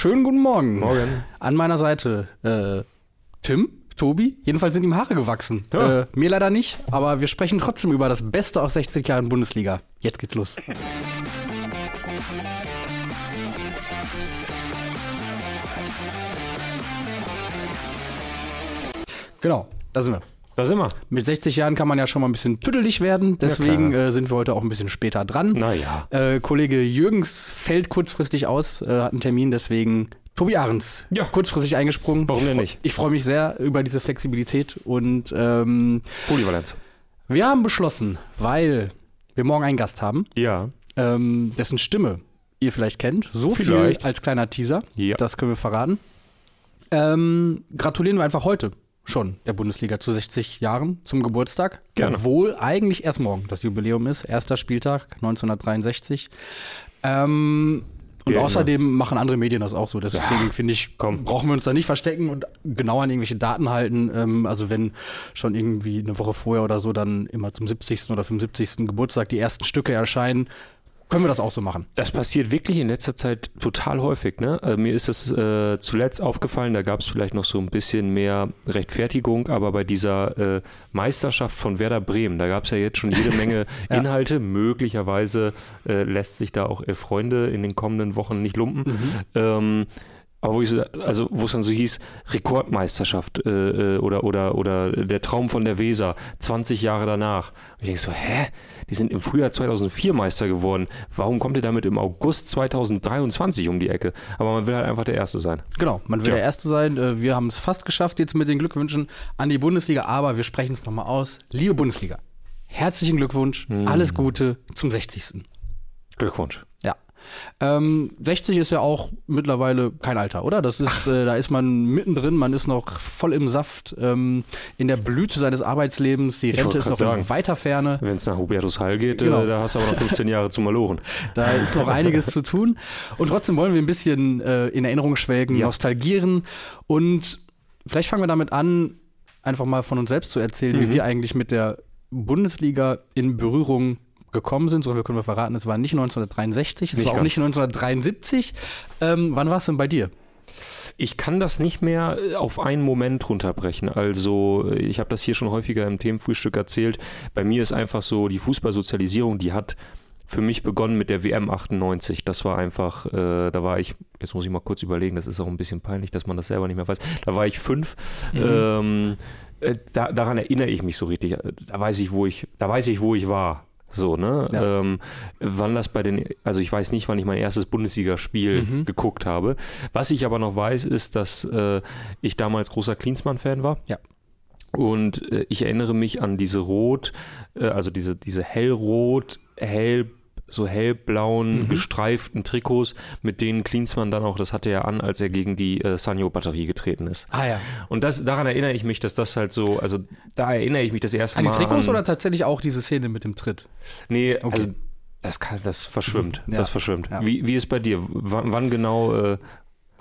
Schönen guten Morgen. Morgen. An meiner Seite äh, Tim, Tobi. Jedenfalls sind ihm Haare gewachsen. Ja. Äh, mir leider nicht, aber wir sprechen trotzdem über das Beste aus 60 Jahren Bundesliga. Jetzt geht's los. Genau, da sind wir. Da sind wir. Mit 60 Jahren kann man ja schon mal ein bisschen tüdelig werden, deswegen klar. äh, sind wir heute auch ein bisschen später dran. Naja. Äh, Kollege Jürgens fällt kurzfristig aus, äh, hat einen Termin, deswegen Tobi Ahrens Ja. kurzfristig eingesprungen. Warum denn nicht? Ich freue mich sehr über diese Flexibilität und ähm, Polyvalenz. wir haben beschlossen, weil wir morgen einen Gast haben, Ja. ähm, dessen Stimme ihr vielleicht kennt, so Vielleicht. viel als kleiner Teaser, Ja. das können wir verraten. Ähm, gratulieren wir einfach heute schon der Bundesliga zu 60 Jahren zum Geburtstag. Gerne. Obwohl eigentlich erst morgen das Jubiläum ist, erster Spieltag 1963. Ähm, und außerdem machen andere Medien das auch so. Deswegen finde ich, komm. brauchen wir uns da nicht verstecken und genau an irgendwelche Daten halten. Ähm, also wenn schon irgendwie eine Woche vorher oder so dann immer zum 70. oder 75. Geburtstag die ersten Stücke erscheinen, können wir das auch so machen. Das passiert wirklich in letzter Zeit total häufig. Ne? Äh, mir ist es äh, zuletzt aufgefallen, da gab es vielleicht noch so ein bisschen mehr Rechtfertigung, aber bei dieser äh, Meisterschaft von Werder Bremen, da gab es ja jetzt schon jede Menge Ja. Inhalte. Möglicherweise äh, lässt sich da auch Elf Freunde in den kommenden Wochen nicht lumpen. Ähm, aber wo ich so, also wo es dann so hieß, Rekordmeisterschaft äh, äh, oder, oder, oder der Traum von der Weser, 20 Jahre danach. Und ich denke so, hä? Die sind im Frühjahr 2004 Meister geworden. Warum kommt ihr damit im August 2023 um die Ecke? Aber man will halt einfach der Erste sein. Genau, man will Tja. der Erste sein. Äh, Wir haben es fast geschafft jetzt mit den Glückwünschen an die Bundesliga, aber wir sprechen es nochmal aus. Liebe Bundesliga, herzlichen Glückwunsch, alles Gute zum 60. Glückwunsch. Ähm, 60 ist ja auch mittlerweile kein Alter, oder? Das ist, äh, da ist man mittendrin, man ist noch voll im Saft, ähm, in der Blüte seines Arbeitslebens, die Rente ist noch in sagen. weiter Ferne. Wenn es nach Hubertus Heil geht, Genau. äh, da hast du aber noch 15 Jahre zu malochen. Da ist noch einiges zu tun. Und trotzdem wollen wir ein bisschen äh, in Erinnerung schwelgen, Ja. nostalgieren. Und vielleicht fangen wir damit an, einfach mal von uns selbst zu erzählen, Mhm. wie wir eigentlich mit der Bundesliga in Berührung gekommen sind. So viel können wir verraten. Es war nicht 1963, es war auch ganz. nicht 1973. Ähm, wann war es denn bei dir? Ich kann das nicht mehr äh, auf einen Moment runterbrechen. Also, äh, ich habe das hier schon häufiger im Themenfrühstück erzählt. Bei mir ist einfach so, die Fußballsozialisierung, die hat für mich begonnen mit der WM 98. Das war einfach, äh, da war ich, jetzt muss ich mal kurz überlegen, das ist auch ein bisschen peinlich, dass man das selber nicht mehr weiß. Da war ich fünf. Ähm, äh, da, daran erinnere ich mich so richtig. Da weiß ich, wo ich, da weiß ich, wo ich war. So, ne? Ja. Ähm, wann das bei den, also ich weiß nicht, wann ich mein erstes Bundesligaspiel Mhm. geguckt habe. Was ich aber noch weiß, ist, dass äh, ich damals großer Klinsmann-Fan war. Ja. Und äh, ich erinnere mich an diese rot, äh, also diese, diese hellrot, hell, so hellblauen, Mhm. gestreiften Trikots, mit denen Klinsmann dann auch, das hatte er an, als er gegen die äh, Sanyo-Batterie getreten ist. Ah ja. Und das, daran erinnere ich mich, dass das halt so, also da erinnere ich mich das erste An die Mal Trikots an, oder tatsächlich auch diese Szene mit dem Tritt? Nee, Okay. also das, kann, das verschwimmt. Ja. Das verschwimmt. Ja. Wie, wie ist bei dir? W wann genau? Äh,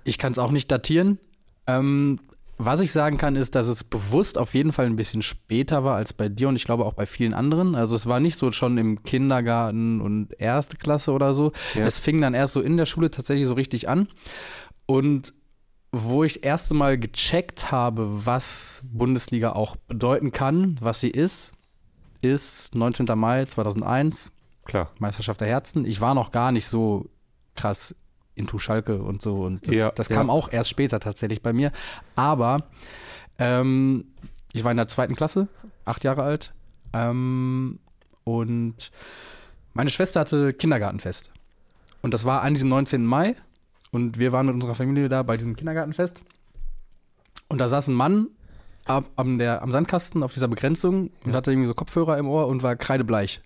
Ich kann es auch nicht datieren. Ähm, was ich sagen kann, ist, dass es bewusst auf jeden Fall ein bisschen später war als bei dir und ich glaube auch bei vielen anderen. Also es war nicht so schon im Kindergarten und erste Klasse oder so. Ja. Es fing dann erst so in der Schule tatsächlich so richtig an. Und wo ich erste Mal gecheckt habe, was Bundesliga auch bedeuten kann, was sie ist, ist 19. Mai 2001, klar. Meisterschaft der Herzen. Ich war noch gar nicht so krass into Schalke und so. Und das, Ja, das ja. kam auch erst später tatsächlich bei mir. Aber ähm, ich war in der zweiten Klasse, acht Jahre alt. Ähm, und meine Schwester hatte Kindergartenfest. Und das war an diesem 19. Mai. Und wir waren mit unserer Familie da bei diesem Kindergartenfest. Und da saß ein Mann ab, am, der, am Sandkasten auf dieser Begrenzung und hatte irgendwie so Kopfhörer im Ohr und war kreidebleich.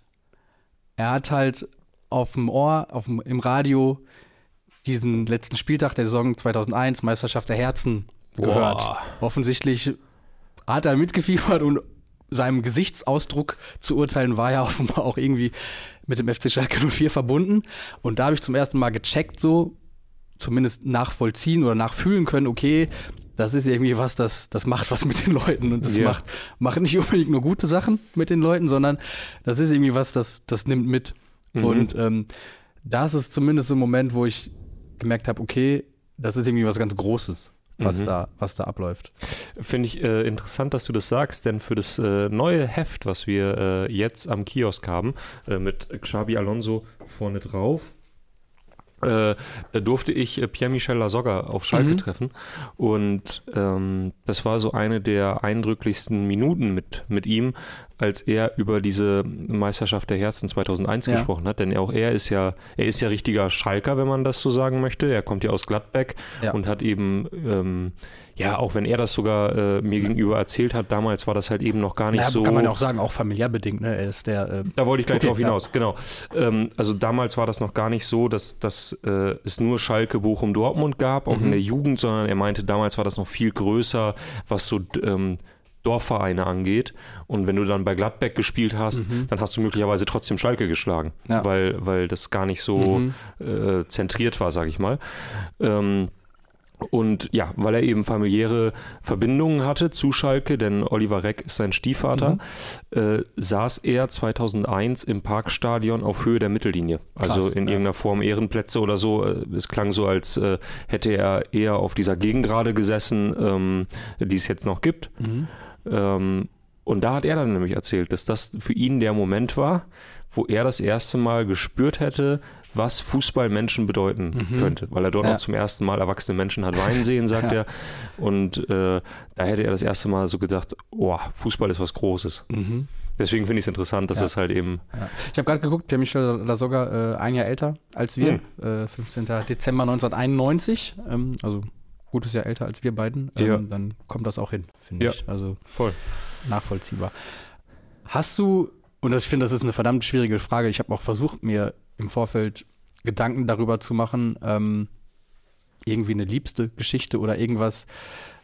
Er hat halt auf dem Ohr, auf dem, im Radio diesen letzten Spieltag der Saison 2001, Meisterschaft der Herzen, gehört. Boah. Offensichtlich hat er mitgefiebert und seinem Gesichtsausdruck zu urteilen, war ja offenbar auch irgendwie mit dem FC Schalke 04 verbunden. Und da habe ich zum ersten Mal gecheckt, so zumindest nachvollziehen oder nachfühlen können, okay, das ist irgendwie was, das, das macht was mit den Leuten und das Ja. macht, macht nicht unbedingt nur gute Sachen mit den Leuten, sondern das ist irgendwie was, das, das nimmt mit. Mhm. Und ähm, das ist zumindest so ein Moment, wo ich gemerkt habe, okay, das ist irgendwie was ganz Großes, was, Mhm. da, was da abläuft. Finde ich äh, interessant, dass du das sagst, denn für das äh, neue Heft, was wir äh, jetzt am Kiosk haben, äh, mit Xabi Alonso vorne drauf, äh, da durfte ich äh, Pierre-Michel Lasogga auf Schalke Mhm. treffen und ähm, das war so eine der eindrücklichsten Minuten mit, mit ihm, als er über diese Meisterschaft der Herzen 2001 Ja. gesprochen hat, denn auch er ist ja, er ist ja richtiger Schalker, wenn man das so sagen möchte. Er kommt ja aus Gladbeck Ja. und hat eben, ähm, ja, auch wenn er das sogar äh, mir gegenüber erzählt hat, damals war das halt eben noch gar nicht Ja, so. kann man ja auch sagen, auch familiär bedingt. Ne? Er ist der. Äh, Da wollte ich gleich Okay, drauf ja. hinaus, genau. Ähm, also damals war das noch gar nicht so, dass, dass äh, es nur Schalke, Bochum, Dortmund gab, auch Mhm. in der Jugend, sondern er meinte, damals war das noch viel größer, was so ähm, Dorfvereine angeht. Und wenn du dann bei Gladbeck gespielt hast, dann hast du möglicherweise trotzdem Schalke geschlagen, Mhm. Ja. weil, weil das gar nicht so Mhm. äh, zentriert war, sag ich mal. Ähm, und ja, weil er eben familiäre Verbindungen hatte zu Schalke, denn Oliver Reck ist sein Stiefvater, Mhm. äh, saß er 2001 im Parkstadion auf Höhe der Mittellinie. Also Krass, in ja. irgendeiner Form Ehrenplätze oder so. Äh, Es klang so, als äh, hätte er eher auf dieser Gegengrade gesessen, ähm, die es jetzt noch gibt. Mhm. Ähm, und da hat er dann nämlich erzählt, dass das für ihn der Moment war, wo er das erste Mal gespürt hätte, was Fußball Menschen bedeuten Mhm. könnte. Weil er dort Ja. auch zum ersten Mal erwachsene Menschen hat weinen sehen, sagt Ja. er. Und äh, da hätte er das erste Mal so gedacht, oh, Fußball ist was Großes. Mhm. Deswegen finde ich es interessant, dass Ja. es halt eben. Ja. Ich habe gerade geguckt, Pierre-Michel Lasogga äh, ein Jahr älter als wir, Hm. äh, 15. Dezember 1991, ähm, also gutes Jahr älter als wir beiden. Ähm, Ja. Dann kommt das auch hin, finde ich. Also Voll. nachvollziehbar. Hast du, und das, ich finde, das ist eine verdammt schwierige Frage, ich habe auch versucht, mir im Vorfeld Gedanken darüber zu machen, ähm, irgendwie eine liebste Geschichte oder irgendwas,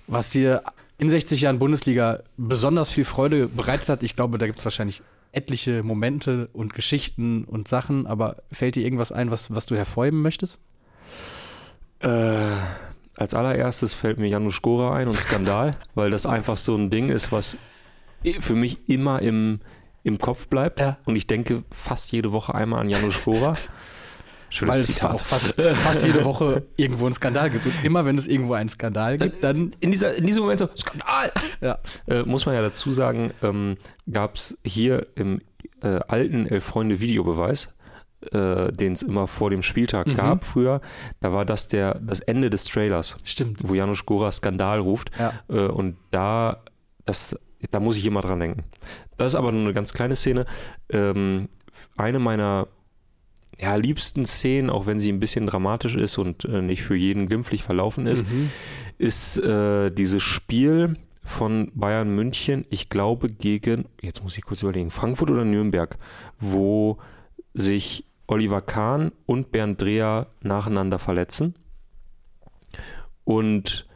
was dir in 60 Jahren Bundesliga besonders viel Freude bereitet hat. Ich glaube, da gibt es wahrscheinlich etliche Momente und Geschichten und Sachen, aber fällt dir irgendwas ein, was, was du hervorheben möchtest? Äh, als allererstes fällt mir Janusz Gora ein und Skandal, weil das einfach so ein Ding ist, was für mich immer im, im Kopf bleibt. Ja. Und ich denke fast jede Woche einmal an Janusz Gora. Schönes Weil es Zitat. auch fast, fast jede Woche irgendwo einen Skandal gibt. Und immer wenn es irgendwo einen Skandal gibt, dann in, dieser, in diesem Moment so, Skandal! ja. Äh, muss man ja dazu sagen, ähm, gab es hier im äh, alten Elf Freunde Videobeweis, äh, den es immer vor dem Spieltag Mhm. gab früher, da war das der, das Ende des Trailers, Stimmt. wo Janusz Gora Skandal ruft. Ja. Äh, und da, das, da muss ich immer dran denken. Das ist aber nur eine ganz kleine Szene. Ähm, eine meiner ja, liebsten Szenen, auch wenn sie ein bisschen dramatisch ist und äh, nicht für jeden glimpflich verlaufen ist, Mhm. ist äh, dieses Spiel von Bayern München, ich glaube gegen, jetzt muss ich kurz überlegen, Frankfurt oder Nürnberg, wo sich Oliver Kahn und Bernd Dreher nacheinander verletzen und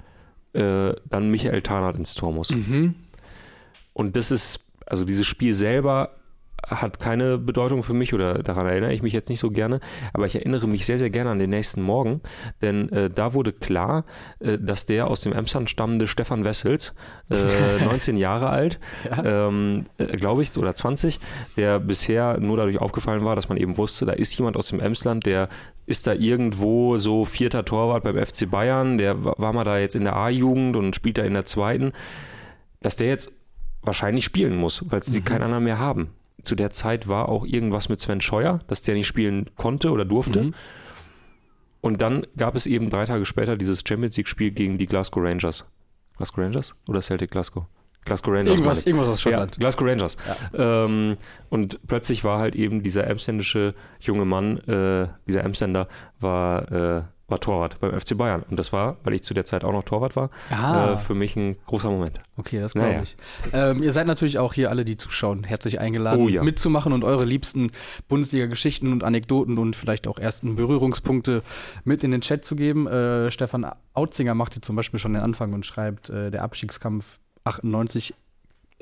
äh, dann Michael Tarnath ins Tor muss. Mhm. Und das ist, also dieses Spiel selber hat keine Bedeutung für mich oder daran erinnere ich mich jetzt nicht so gerne, aber ich erinnere mich sehr, sehr gerne an den nächsten Morgen, denn äh, da wurde klar, äh, dass der aus dem Emsland stammende Stefan Wessels, äh, 19 Jahre alt, Ja. ähm, äh, glaube ich, oder 20, der bisher nur dadurch aufgefallen war, dass man eben wusste, da ist jemand aus dem Emsland, der ist da irgendwo so vierter Torwart beim FC Bayern, der wa- war mal da jetzt in der A-Jugend und spielt da in der zweiten, dass der jetzt wahrscheinlich spielen muss, weil sie Mhm. keinen anderen mehr haben. Zu der Zeit war auch irgendwas mit Sven Scheuer, dass der nicht spielen konnte oder durfte. Mhm. Und dann gab es eben drei Tage später dieses Champions League-Spiel gegen die Glasgow Rangers. Glasgow Rangers oder Celtic Glasgow? Glasgow Rangers. Irgendwas, irgendwas aus Schottland. Ja, Glasgow Rangers. Ähm, und plötzlich war halt eben dieser emsländische junge Mann, äh, dieser Emsländer, war, äh, war Torwart beim FC Bayern. Und das war, weil ich zu der Zeit auch noch Torwart war, Ah, äh, für mich ein großer Moment. okay, das glaube naja. ich. Ähm, ihr seid natürlich auch hier alle, die zuschauen, herzlich eingeladen, Oh ja. mitzumachen und eure liebsten Bundesliga-Geschichten und Anekdoten und vielleicht auch ersten Berührungspunkte mit in den Chat zu geben. Äh, Stefan Autzinger macht hier zum Beispiel schon den Anfang und schreibt, äh, der Abstiegskampf 98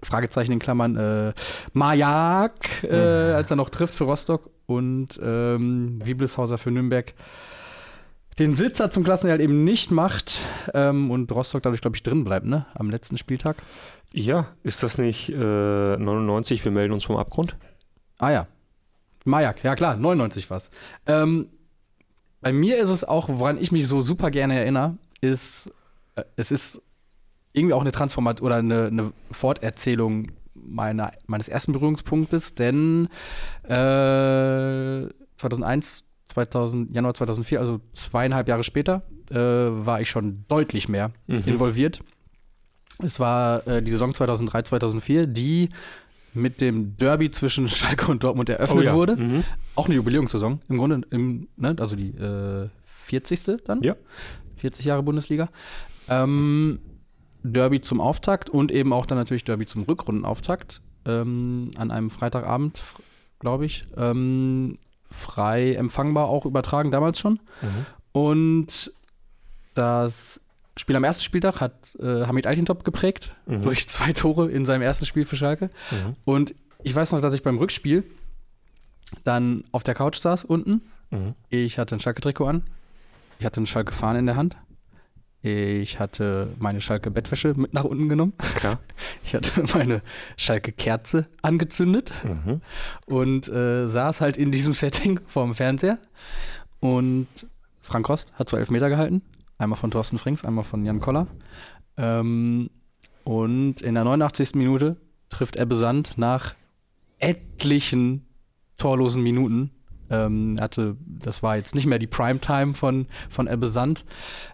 Fragezeichen in Klammern, äh, Majak, äh, als er noch trifft für Rostock und ähm, Wiebleshauser für Nürnberg den Sitzer zum Klassenerhalt eben nicht macht ähm, und Rostock dadurch, glaube ich, drin bleibt, ne? Am letzten Spieltag. Ja, ist das nicht äh, 99, wir melden uns vom Abgrund? Ah ja. Majak, ja klar, 99 war's. Ähm, bei mir ist es auch, woran ich mich so super gerne erinnere, ist, äh, es ist irgendwie auch eine Transformation oder eine, eine Forterzählung meiner, meines ersten Berührungspunktes, denn äh, 2001, 2000, Januar 2004, also zweieinhalb Jahre später, äh, war ich schon deutlich mehr Mhm. involviert. Es war äh, die Saison 2003, 2004, die mit dem Derby zwischen Schalke und Dortmund eröffnet Oh ja. wurde. Mhm. Auch eine Jubiläumssaison. Im Grunde, im, ne, also die äh, 40. dann. Ja. 40 Jahre Bundesliga. Ähm, Derby zum Auftakt und eben auch dann natürlich Derby zum Rückrundenauftakt. Ähm, an einem Freitagabend, glaube ich. Ähm, frei empfangbar auch übertragen, damals schon. Mhm. Und das Spiel am ersten Spieltag hat äh, Hamid Altintop geprägt, Mhm. durch zwei Tore in seinem ersten Spiel für Schalke. Mhm. Und ich weiß noch, dass ich beim Rückspiel dann auf der Couch saß unten. Mhm. Ich hatte ein Schalke-Trikot an. Ich hatte einen Schalke-Fahnen in der Hand. Ich hatte meine Schalke-Bettwäsche mit nach unten genommen. Klar. Ich hatte meine Schalke-Kerze angezündet Mhm. und äh, saß halt in diesem Setting vorm Fernseher. Und Frank Rost hat zwei Elfmeter gehalten. Einmal von Thorsten Frings, einmal von Jan Koller. Ähm, und in der 89. Minute trifft Ebbe Sand nach etlichen torlosen Minuten. Ähm, er hatte, das war jetzt nicht mehr die Primetime von, von Ebbe Sand.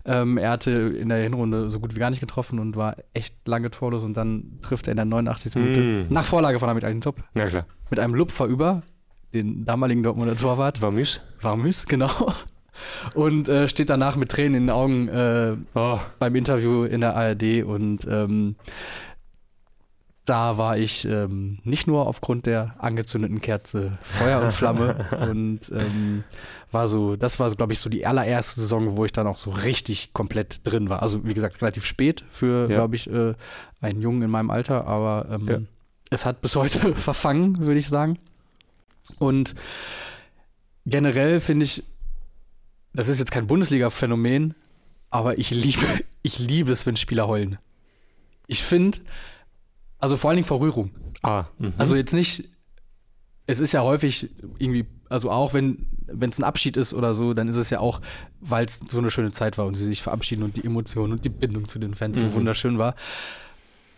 Ähm, er hatte in der Hinrunde so gut wie gar nicht getroffen und war echt lange torlos und dann trifft er in der 89. Minute Mm. nach Vorlage von Amit Top Na klar. mit einem Lupfer über den damaligen Dortmunder Torwart, War müß. Warmüs, genau. Und äh, steht danach mit Tränen in den Augen äh, Oh. beim Interview in der ARD und ähm, da war ich ähm, nicht nur aufgrund der angezündeten Kerze Feuer und Flamme und ähm, war so, das war so, glaube ich, so die allererste Saison, wo ich dann auch so richtig komplett drin war. Also wie gesagt, relativ spät für, Ja. glaube ich, äh, einen Jungen in meinem Alter, aber ähm, Ja. es hat bis heute verfangen, würde ich sagen. Und generell finde ich, das ist jetzt kein Bundesliga-Phänomen, aber ich liebe, ich liebe es, wenn Spieler heulen. Ich finde, also vor allen Dingen vor Rührung. Ah. Mhm. Also jetzt nicht, es ist ja häufig irgendwie, also auch wenn wenn es ein Abschied ist oder so, dann ist es ja auch, weil es so eine schöne Zeit war und sie sich verabschieden und die Emotionen und die Bindung zu den Fans so Mhm. wunderschön war.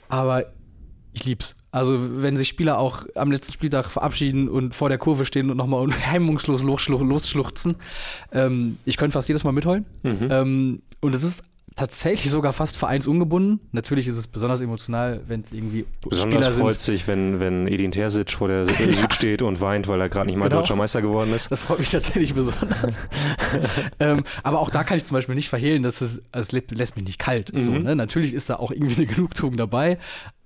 Aber ich lieb's. Also wenn sich Spieler auch am letzten Spieltag verabschieden und vor der Kurve stehen und nochmal hemmungslos losschluch, losschluchzen, ähm, ich könnte fast jedes Mal mitheulen. Mhm. Ähm, und es ist tatsächlich sogar fast vereinsungebunden. Natürlich ist es besonders emotional, wenn es irgendwie Besonders Spieler freut sind. sich, wenn, wenn Edin Terzic vor der Süd steht und weint, weil er gerade nicht mal Genau. deutscher Meister geworden ist. Das freut mich tatsächlich besonders. ähm, aber auch da kann ich zum Beispiel nicht verhehlen, dass es, es lä- lässt mich nicht kalt. So, Mhm. ne? Natürlich ist da auch irgendwie eine Genugtuung dabei,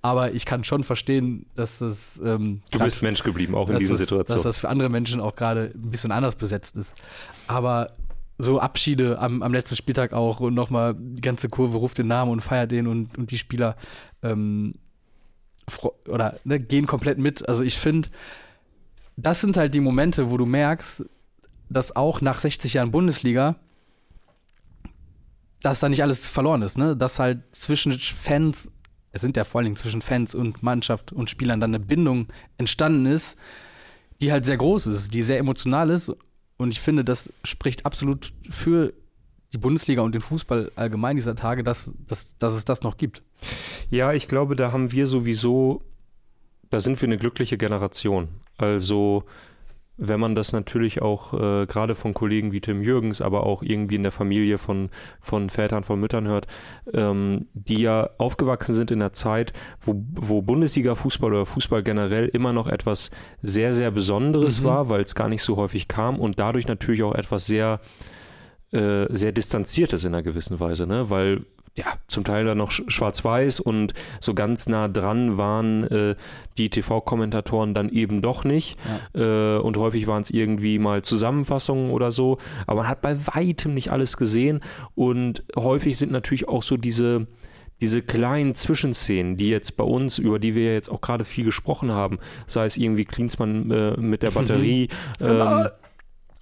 aber ich kann schon verstehen, dass das ähm, Du grad- bist Mensch geblieben, auch in dass dieser das, Situation. Dass das für andere Menschen auch gerade ein bisschen anders besetzt ist. Aber so Abschiede am, am letzten Spieltag auch und nochmal die ganze Kurve ruft den Namen und feiert den und, und die Spieler ähm, oder ne, gehen komplett mit. Also ich finde, das sind halt die Momente, wo du merkst, dass auch nach 60 Jahren Bundesliga dass da nicht alles verloren ist, ne? Dass halt zwischen Fans, es sind ja vor allen Dingen zwischen Fans und Mannschaft und Spielern dann eine Bindung entstanden ist, die halt sehr groß ist, die sehr emotional ist. Und ich finde, das spricht absolut für die Bundesliga und den Fußball allgemein dieser Tage, dass, dass, dass es das noch gibt. Ja, ich glaube, da haben wir sowieso, da sind wir eine glückliche Generation. Also, wenn man das natürlich auch äh, gerade von Kollegen wie Tim Jürgens, aber auch irgendwie in der Familie von, von Vätern, von Müttern hört, ähm, die ja aufgewachsen sind in einer Zeit, wo, wo Bundesliga-Fußball oder Fußball generell immer noch etwas sehr, sehr Besonderes Mhm. war, weil es gar nicht so häufig kam und dadurch natürlich auch etwas sehr äh, sehr distanziertes in einer gewissen Weise, ne? Weil ja zum Teil dann noch sch- schwarz-weiß und so ganz nah dran waren äh, die TV-Kommentatoren dann eben doch nicht. Äh, und häufig waren es irgendwie mal Zusammenfassungen oder so. Aber man hat bei weitem nicht alles gesehen. Und häufig sind natürlich auch so diese diese kleinen Zwischenszenen, die jetzt bei uns, über die wir jetzt auch gerade viel gesprochen haben, sei es irgendwie Klinsmann äh, mit der Batterie, ähm, Skandal.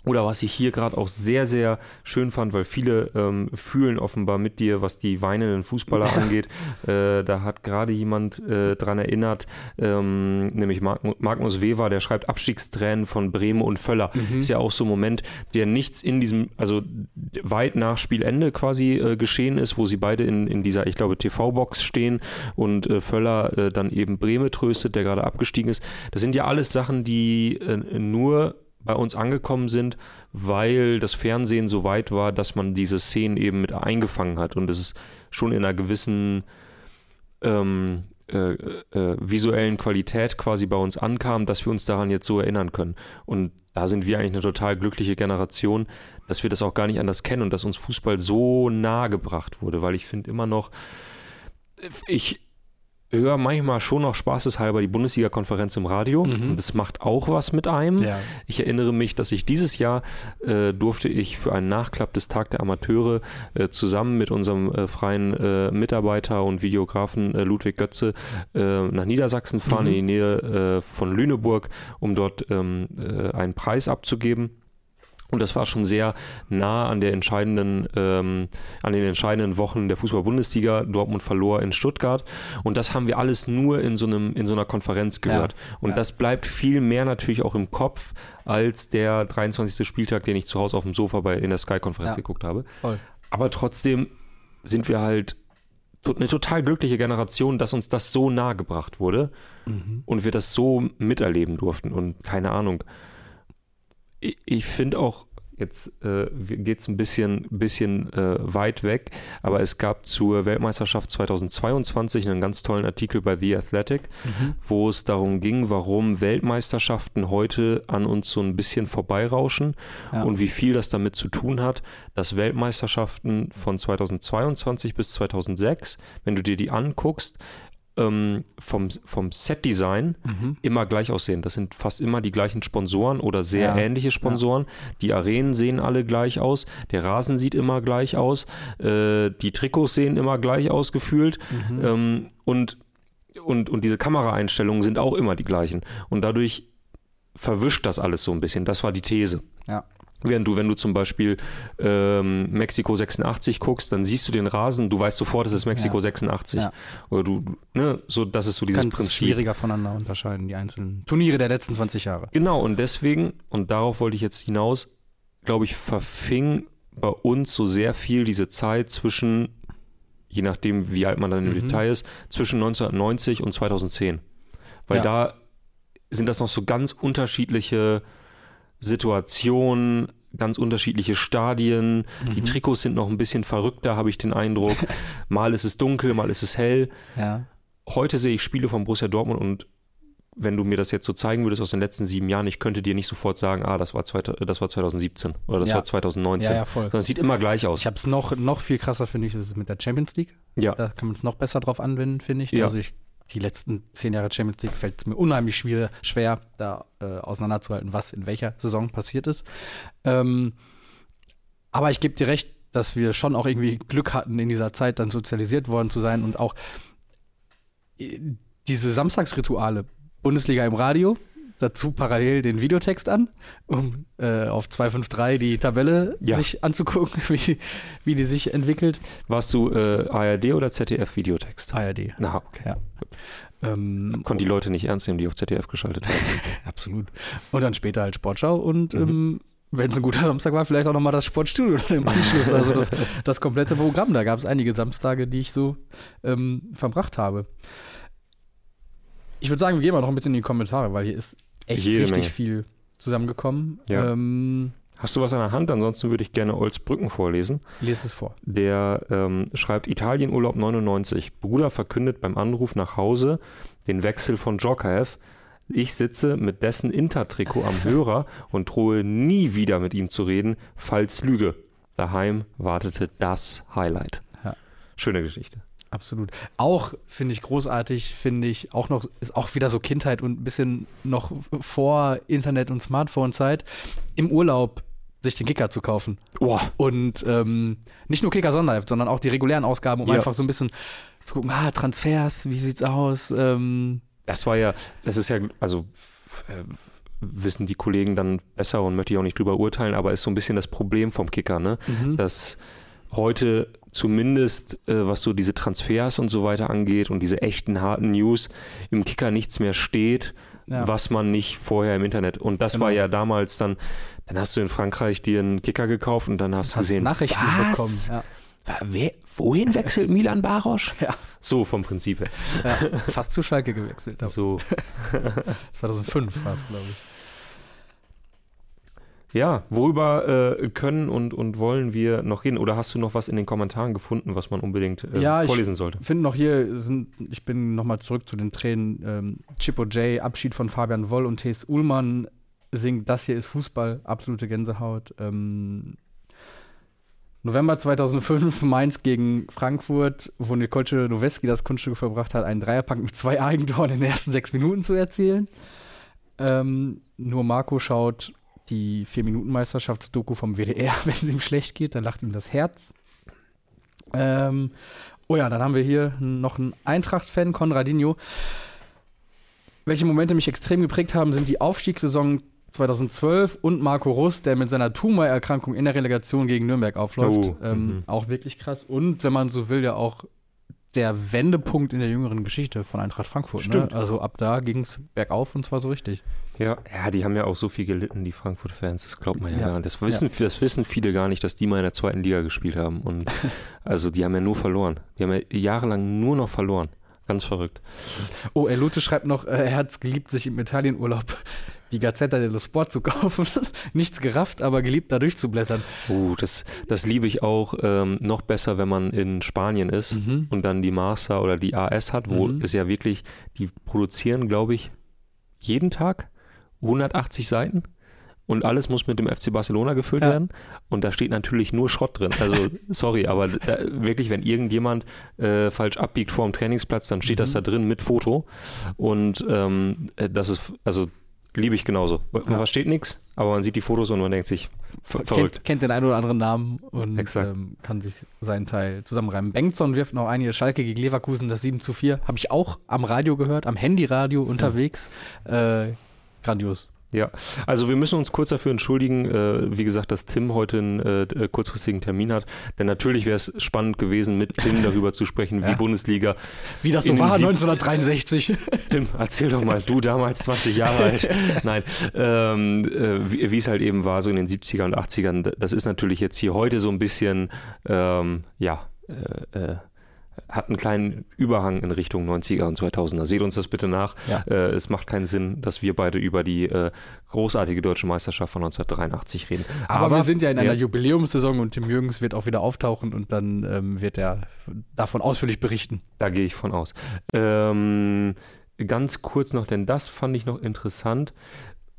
Oder was ich hier gerade auch sehr, sehr schön fand, weil viele ähm, fühlen offenbar mit dir, was die weinenden Fußballer angeht. Äh, da hat gerade jemand äh, dran erinnert, ähm, nämlich Mag Magnus Weber, der schreibt Abstiegstränen von Bremen und Völler. Mhm. Ist ja auch so ein Moment, der nichts in diesem, also weit nach Spielende quasi äh, geschehen ist, wo sie beide in, in dieser, ich glaube, TV-Box stehen und äh, Völler äh, dann eben Breme tröstet, der gerade abgestiegen ist. Das sind ja alles Sachen, die äh, nur bei uns angekommen sind, weil das Fernsehen so weit war, dass man diese Szenen eben mit eingefangen hat und es ist schon in einer gewissen ähm, äh, äh, visuellen Qualität quasi bei uns ankam, dass wir uns daran jetzt so erinnern können. Und da sind wir eigentlich eine total glückliche Generation, dass wir das auch gar nicht anders kennen und dass uns Fußball so nahe gebracht wurde, weil ich finde immer noch, ich, höre manchmal schon noch spaßeshalber die Bundesliga-Konferenz im Radio. Mhm. Und das macht auch was mit einem. Ja. Ich erinnere mich, dass ich dieses Jahr äh, durfte ich für einen Nachklapp des Tag der Amateure äh, zusammen mit unserem äh, freien äh, Mitarbeiter und Videografen äh, Ludwig Götze äh, nach Niedersachsen fahren, mhm. in die Nähe von Lüneburg, um dort ähm, einen Preis abzugeben. Und das war schon sehr nah an der entscheidenden, ähm, an den entscheidenden Wochen der Fußball-Bundesliga. Dortmund verlor in Stuttgart. Und das haben wir alles nur in so einem, in so einer Konferenz gehört. Ja, und ja. das bleibt viel mehr natürlich auch im Kopf als der 23. Spieltag, den ich zu Hause auf dem Sofa bei, in der Sky-Konferenz ja, geguckt habe. Voll. Aber trotzdem sind wir halt eine total glückliche Generation, dass uns das so nahe gebracht wurde mhm. und wir das so miterleben durften. Und keine Ahnung ich, ich finde auch, jetzt äh, geht es ein bisschen, bisschen äh, weit weg, aber es gab zur Weltmeisterschaft 2022 einen ganz tollen Artikel bei The Athletic, mhm. wo es darum ging, warum Weltmeisterschaften heute an uns so ein bisschen vorbeirauschen ja. und wie viel das damit zu tun hat, dass Weltmeisterschaften von 2022 bis 2006, wenn du dir die anguckst, ähm, vom, vom Set-Design mhm. immer gleich aussehen. Das sind fast immer die gleichen Sponsoren oder sehr ja. ähnliche Sponsoren. Ja. Die Arenen sehen alle gleich aus. Der Rasen sieht immer gleich aus. Äh, die Trikots sehen immer gleich aus gefühlt. Mhm. Ähm, und, und, und diese Kameraeinstellungen sind auch immer die gleichen. Und dadurch verwischt das alles so ein bisschen. Das war die These. Ja. Während du, wenn du zum Beispiel ähm, Mexiko 86 guckst, dann siehst du den Rasen, du weißt sofort, es ist Mexiko ja. 86. Ja. Oder du, ne, so, das ist so dieses Kannst Prinzip. schwieriger voneinander unterscheiden, die einzelnen Turniere der letzten 20 Jahre. Genau, und deswegen, und darauf wollte ich jetzt hinaus, glaube ich, verfing bei uns so sehr viel diese Zeit zwischen, je nachdem, wie alt man dann im mhm. Detail ist, zwischen 1990 und 2010. Weil ja. da sind das noch so ganz unterschiedliche Situationen, ganz unterschiedliche Stadien. Mhm. Die Trikots sind noch ein bisschen verrückter, habe ich den Eindruck. mal ist es dunkel, mal ist es hell. Ja. Heute sehe ich Spiele von Borussia Dortmund und wenn du mir das jetzt so zeigen würdest aus den letzten sieben Jahren, ich könnte dir nicht sofort sagen, ah, das war, zwei, das war 2017 oder das ja. war 2019. Ja, ja, voll. Sondern es sieht immer gleich aus. Ich habe es noch, noch viel krasser, finde ich, das ist mit der Champions League. Ja. Da kann man es noch besser drauf anwenden, finde ich. Ja. Also ich die letzten zehn Jahre Champions League fällt es mir unheimlich schwer, schwer da äh, auseinanderzuhalten, was in welcher Saison passiert ist. Ähm, aber ich gebe dir recht, dass wir schon auch irgendwie Glück hatten, in dieser Zeit dann sozialisiert worden zu sein und auch äh, diese Samstagsrituale, Bundesliga im Radio, dazu parallel den Videotext an, um äh, auf 253 die Tabelle ja. sich anzugucken, wie, wie die sich entwickelt. Warst du äh, ARD oder ZDF Videotext? ARD. Na, okay. Ja. Ähm, Konnten die Leute nicht ernst nehmen, die auf ZDF geschaltet haben. Absolut. Und dann später halt Sportschau und mhm. ähm, wenn es ein guter Samstag war, vielleicht auch nochmal das Sportstudio im Anschluss. Also das, das komplette Programm. Da gab es einige Samstage, die ich so ähm, verbracht habe. Ich würde sagen, wir gehen mal noch ein bisschen in die Kommentare, weil hier ist echt Jede richtig Menge. viel zusammengekommen. Ja. Ähm, Hast du was an der Hand? Ansonsten würde ich gerne Olsbrücken vorlesen. Lies es vor. Der ähm, schreibt Italienurlaub 99. Bruder verkündet beim Anruf nach Hause den Wechsel von Djokaev. Ich sitze mit dessen Intertrikot am Hörer und drohe nie wieder mit ihm zu reden, falls Lüge. Daheim wartete das Highlight. Ja. Schöne Geschichte. Absolut. Auch finde ich großartig, finde ich auch noch, ist auch wieder so Kindheit und ein bisschen noch vor Internet und Smartphone-Zeit, im Urlaub sich den Kicker zu kaufen. Oh. Und ähm, nicht nur Kicker Sonderheft, sondern auch die regulären Ausgaben, um ja. einfach so ein bisschen zu gucken, ah, Transfers, wie sieht's aus? Ähm, das war ja, das ist ja, also äh, wissen die Kollegen dann besser und möchte ich auch nicht drüber urteilen, aber ist so ein bisschen das Problem vom Kicker, ne? Mhm. Dass heute zumindest, äh, was so diese Transfers und so weiter angeht und diese echten harten News, im Kicker nichts mehr steht, Ja. was man nicht vorher im Internet. Und das war Genau. ja damals dann, dann hast du in Frankreich dir einen Kicker gekauft und dann hast du gesehen, Nachrichten was? bekommen. Wa- Wer, wohin wechselt Milan Barosch? Ja. So vom Prinzip her. Ja, ja. Fast zu Schalke gewechselt. So. 2005 war es, glaube ich. Ja, worüber äh, können und, und wollen wir noch reden? Oder hast du noch was in den Kommentaren gefunden, was man unbedingt äh, Ja, ich- vorlesen sollte? finde noch hier, sind, ich bin nochmal zurück zu den Tränen. Ähm, Chippo J, Abschied von Fabian Woll und T.S. Ullmann singt Das hier ist Fußball, absolute Gänsehaut. Ähm, November 2005, Mainz gegen Frankfurt, wo Nikolce Noweski das Kunststück verbracht hat, einen Dreierpack mit zwei Eigentoren in den ersten sechs Minuten zu erzielen. Ähm, nur Marco schaut die Vier-Minuten-Meisterschaftsdoku vom WDR, wenn es ihm schlecht geht, dann lacht ihm das Herz. Ähm, oh ja, dann haben wir hier noch einen Eintracht-Fan, Konradinho. Welche Momente mich extrem geprägt haben, sind die Aufstiegssaison 2012 und Marco Russ, der mit seiner Tumorerkrankung in der Relegation gegen Nürnberg aufläuft. Oh, ähm, mhm. Auch wirklich krass. Und wenn man so will, ja auch der Wendepunkt in der jüngeren Geschichte von Eintracht Frankfurt. Ne? Stimmt. Also ab da ging es bergauf und zwar so richtig. Ja, ja, die haben ja auch so viel gelitten, die Frankfurt-Fans. Das glaubt man ja, Ja. gar nicht. Das wissen, das wissen viele gar nicht, dass die mal in der zweiten Liga gespielt haben. Und also die haben ja nur verloren. Die haben ja jahrelang nur noch verloren. Ganz verrückt. Oh, Elute schreibt noch, äh, er hat es geliebt, sich im Italienurlaub die Gazzetta dello Sport zu kaufen. Nichts gerafft, aber geliebt, da durchzublättern. Uh, das, das liebe ich auch ähm, noch besser, wenn man in Spanien ist Mhm. und dann die Master oder die AS hat, wo Mhm. es ja wirklich, die produzieren, glaube ich, jeden Tag 180 Seiten und alles muss mit dem FC Barcelona gefüllt Ja. werden und da steht natürlich nur Schrott drin. Also sorry, aber da, wirklich, wenn irgendjemand äh, falsch abbiegt vor dem Trainingsplatz, dann steht das Mhm. da drin mit Foto und ähm, äh, das ist, also liebe ich genauso. Man Ja. versteht nichts, aber man sieht die Fotos und man denkt sich, ver verrückt. Kennt, kennt den einen oder anderen Namen und ähm, kann sich seinen Teil zusammenreimen. Bengtson wirft noch einige Schalke gegen Leverkusen, das 7 zu 4. Habe ich auch am Radio gehört, am Handyradio unterwegs. Äh, grandios. Ja, also wir müssen uns kurz dafür entschuldigen, äh, wie gesagt, dass Tim heute einen äh, äh, kurzfristigen Termin hat. Denn natürlich wäre es spannend gewesen, mit Tim darüber zu sprechen, wie Ja. Bundesliga. Wie das so war 70 1963. Tim, erzähl doch mal, du damals 20 Jahre alt. Nein, ähm, äh, wie wie es halt eben war, so in den 70er und 80ern. Das ist natürlich jetzt hier heute so ein bisschen, ähm, ja, äh, äh, hat einen kleinen Überhang in Richtung 90er und 2000er. Seht uns das bitte nach. Ja. Äh, es macht keinen Sinn, dass wir beide über die äh, großartige deutsche Meisterschaft von 1983 reden. Aber, wir sind ja in einer ja. Jubiläumssaison und Tim Jürgens wird auch wieder auftauchen und dann ähm, wird er davon ausführlich berichten. Da gehe ich von aus. Ähm, ganz kurz noch, denn das fand ich noch interessant.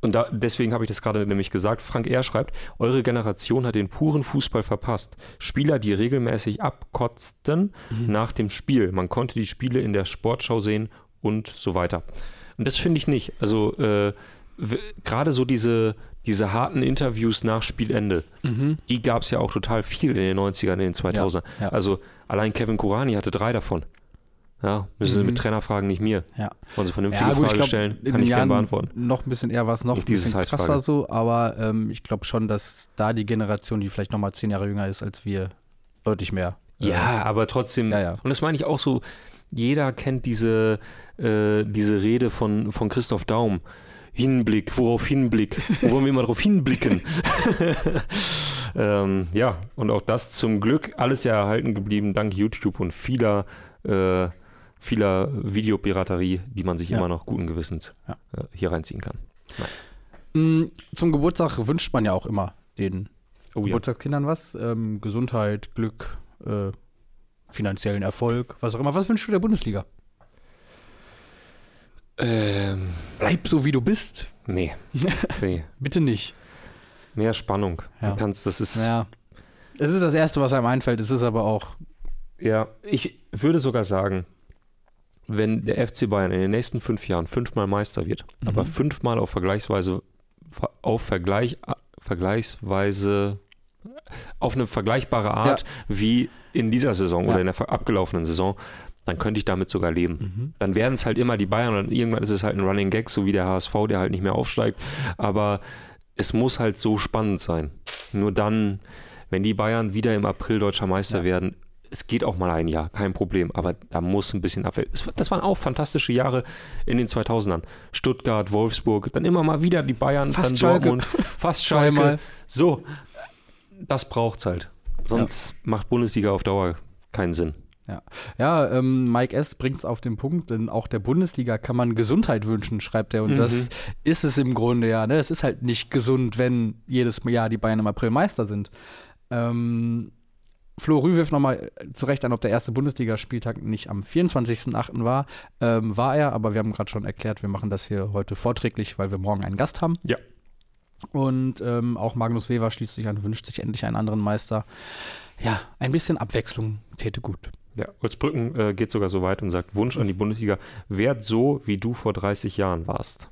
Und da, deswegen habe ich das gerade nämlich gesagt. Frank R. schreibt, eure Generation hat den puren Fußball verpasst. Spieler, die regelmäßig abkotzten nach dem Spiel. Man konnte die Spiele in der Sportschau sehen und so weiter. Und das finde ich nicht. Also äh, gerade so diese, diese harten Interviews nach Spielende, die gab es ja auch total viel in den 90ern, in den 2000ern. ja. Also allein Kevin Kurani hatte drei davon. Ja, müssen Sie Mhm. mit Trainer fragen, nicht mir. Ja. Wollen Sie vernünftige Ja, gut, Frage glaub, stellen? Kann ich gerne beantworten. Noch ein bisschen eher war es noch Nicht ein bisschen krasser Size-Frage. so, aber ähm, ich glaube schon, dass da die Generation, die vielleicht noch mal zehn Jahre jünger ist als wir, deutlich mehr. äh, Ja, aber trotzdem, Ja, ja. und das meine ich auch so, jeder kennt diese, äh, diese Rede von, von Christoph Daum. Hinblick, worauf Hinblick? Wo wollen wir mal drauf hinblicken? ähm, ja, und auch das zum Glück alles ja erhalten geblieben, dank YouTube und vieler, äh, vieler Videopiraterie, die man sich Ja. immer noch guten Gewissens Ja. äh, hier reinziehen kann. Mm, Zum Geburtstag wünscht man ja auch immer den Oh. Geburtstagskindern was. Ähm, Gesundheit, Glück, äh, finanziellen Erfolg, was auch immer. Was wünschst du der Bundesliga? Ähm, Bleib so, wie du bist. nee, nee. Bitte nicht. Mehr Spannung. Ja. Du kannst, das ist, Ja. Es ist das Erste, was einem einfällt. Es ist aber auch Ja, ich würde sogar sagen, wenn der FC Bayern in den nächsten fünf Jahren fünfmal Meister wird, Mhm. aber fünfmal auf vergleichsweise auf Vergleich, vergleichsweise auf eine vergleichbare Art wie in dieser Saison Ja. oder in der abgelaufenen Saison, dann könnte ich damit sogar leben. Mhm. Dann werden es halt immer die Bayern und irgendwann ist es halt ein Running Gag, so wie der HSV, der halt nicht mehr aufsteigt. Aber es muss halt so spannend sein. Nur dann, wenn die Bayern wieder im April deutscher Meister Ja. werden, es geht auch mal ein Jahr, kein Problem, aber da muss ein bisschen Abwehr. Es- Das waren auch fantastische Jahre in den 2000ern. Stuttgart, Wolfsburg, dann immer mal wieder die Bayern, Fast dann Schalke. Dortmund, fast Schalke. Zweimal. So, das braucht's halt. Sonst macht Bundesliga auf Dauer keinen Sinn. Ja, ähm, Mike S. bringt es auf den Punkt, denn auch der Bundesliga kann man Gesundheit wünschen, schreibt er. Und Mhm. das ist es im Grunde ja. Ne? Es ist halt nicht gesund, wenn jedes Jahr die Bayern im April Meister sind. Ähm, Flo Rü wirft nochmal zurecht an, ob der erste Bundesligaspieltag nicht am 24.08. war. Ähm, war er, aber wir haben gerade schon erklärt, wir machen das hier heute vorträglich, weil wir morgen einen Gast haben. Ja. Und ähm, auch Magnus Weber schließt sich an, wünscht sich endlich einen anderen Meister. Ja, ein bisschen Abwechslung täte gut. Ja, Holzbrücken äh, geht sogar so weit und sagt: Wunsch an die Bundesliga, werd so, wie du vor 30 Jahren warst.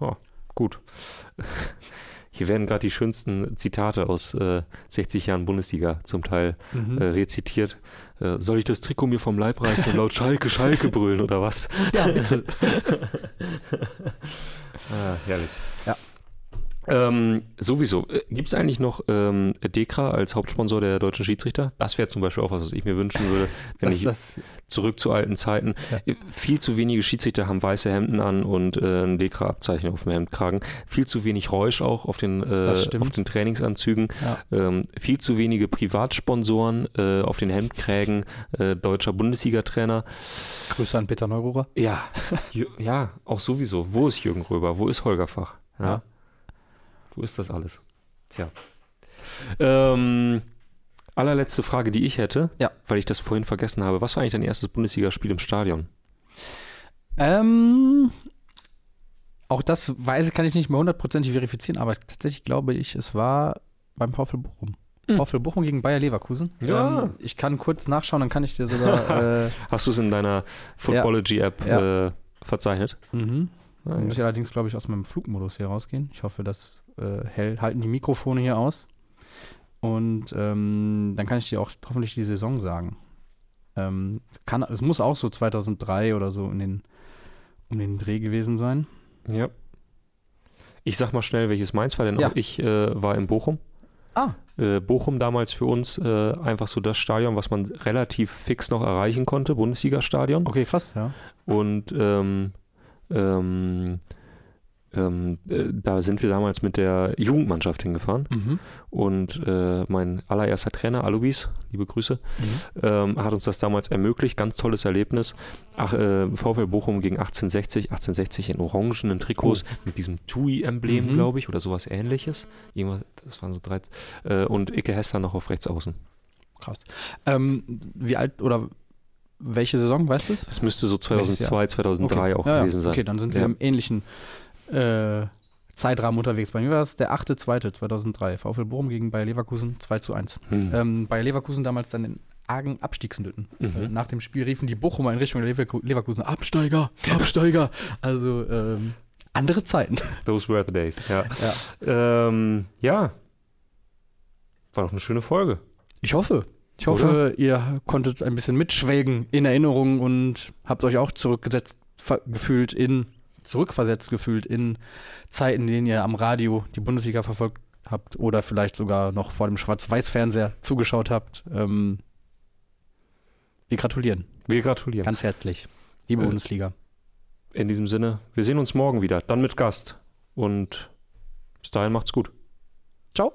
Oh, gut. Hier werden gerade die schönsten Zitate aus äh, 60 Jahren Bundesliga zum Teil äh, rezitiert. Äh, soll ich das Trikot mir vom Leib reißen und laut Schalke, Schalke brüllen oder was? Ja, bitte. Ah, herrlich. Ähm, sowieso. Gibt es eigentlich noch ähm, Dekra als Hauptsponsor der deutschen Schiedsrichter? Das wäre zum Beispiel auch was, was ich mir wünschen würde, wenn ich das, zurück zu alten Zeiten. Ja. Viel zu wenige Schiedsrichter haben weiße Hemden an und äh, ein Dekra-Abzeichen auf dem Hemdkragen. Viel zu wenig Räusch auch auf den, äh, auf den Trainingsanzügen. ja. Ähm, viel zu wenige Privatsponsoren äh, auf den Hemdkrägen äh, deutscher Bundesliga-Trainer. Grüße an Peter Neururer. Ja, ja, auch sowieso. Wo ist Jürgen Röber? Wo ist Holger Fach? Ja. Ja. Wo ist das alles? Tja. Ähm, allerletzte Frage, die ich hätte, Ja. weil ich das vorhin vergessen habe. Was war eigentlich dein erstes Bundesligaspiel im Stadion? Ähm, auch das weiß, kann ich nicht mehr hundertprozentig verifizieren, aber tatsächlich glaube ich, es war beim VfL Bochum. Hm. VfL Bochum gegen Bayer Leverkusen. Ja. Ähm, ich kann kurz nachschauen, dann kann ich dir sogar. äh, Hast du es in deiner Footballogy-App Ja. äh, verzeichnet? mhm. Ah, Dann muss ja. ich allerdings, glaube ich, aus meinem Flugmodus hier rausgehen. Ich hoffe, das äh, hält, halten die Mikrofone hier aus. Und ähm, dann kann ich dir auch hoffentlich die Saison sagen. Ähm, kann, es muss auch so 2003 oder so in den, um den Dreh gewesen sein. ja. Ich sag mal schnell, welches meins war, denn Ja. auch ich äh, war in Bochum. Ah, Äh, Bochum damals für uns äh, einfach so das Stadion, was man relativ fix noch erreichen konnte, Bundesliga-Stadion. okay, krass, ja. Und ähm, ähm, ähm, äh, da sind wir damals mit der Jugendmannschaft hingefahren. Mhm. Und äh, mein allererster Trainer, Alois, liebe Grüße, ähm, hat uns das damals ermöglicht. Ganz tolles Erlebnis. Ach, äh, VfL Bochum gegen 1860, 1860 in orangenen Trikots mit diesem TUI-Emblem, Mhm. glaube ich, oder sowas ähnliches. Irgendwas, das waren so drei. Äh, und Icke Hester noch auf rechts außen. Krass. Ähm, wie alt oder welche Saison, weißt du es? Das müsste so Welches 2002, 2003 auch ja, ja. gewesen sein. Okay, dann sind wir Ja. im ähnlichen äh, Zeitrahmen unterwegs. Bei mir war das der 8.2.2003. VfL Bochum gegen Bayer Leverkusen 2 zu 1. Hm. Ähm, Bayer Leverkusen damals dann in argen Abstiegsnöten. Mhm. Äh, nach dem Spiel riefen die Bochumer in Richtung der Leverku- Leverkusen Absteiger, Absteiger. also ähm, andere Zeiten. Those were the days. Ja. Ja. Ähm, ja. War doch eine schöne Folge. Ich hoffe. Ich hoffe, ihr konntet ein bisschen mitschwelgen in Erinnerungen und habt euch auch zurückgesetzt gefühlt in zurückversetzt gefühlt in Zeiten, in denen ihr am Radio die Bundesliga verfolgt habt oder vielleicht sogar noch vor dem Schwarz-Weiß-Fernseher zugeschaut habt. Ähm, wir gratulieren Wir gratulieren. ganz herzlich, liebe Äh, Bundesliga. In diesem Sinne, wir sehen uns morgen wieder, dann mit Gast. Und bis dahin macht's gut. Ciao.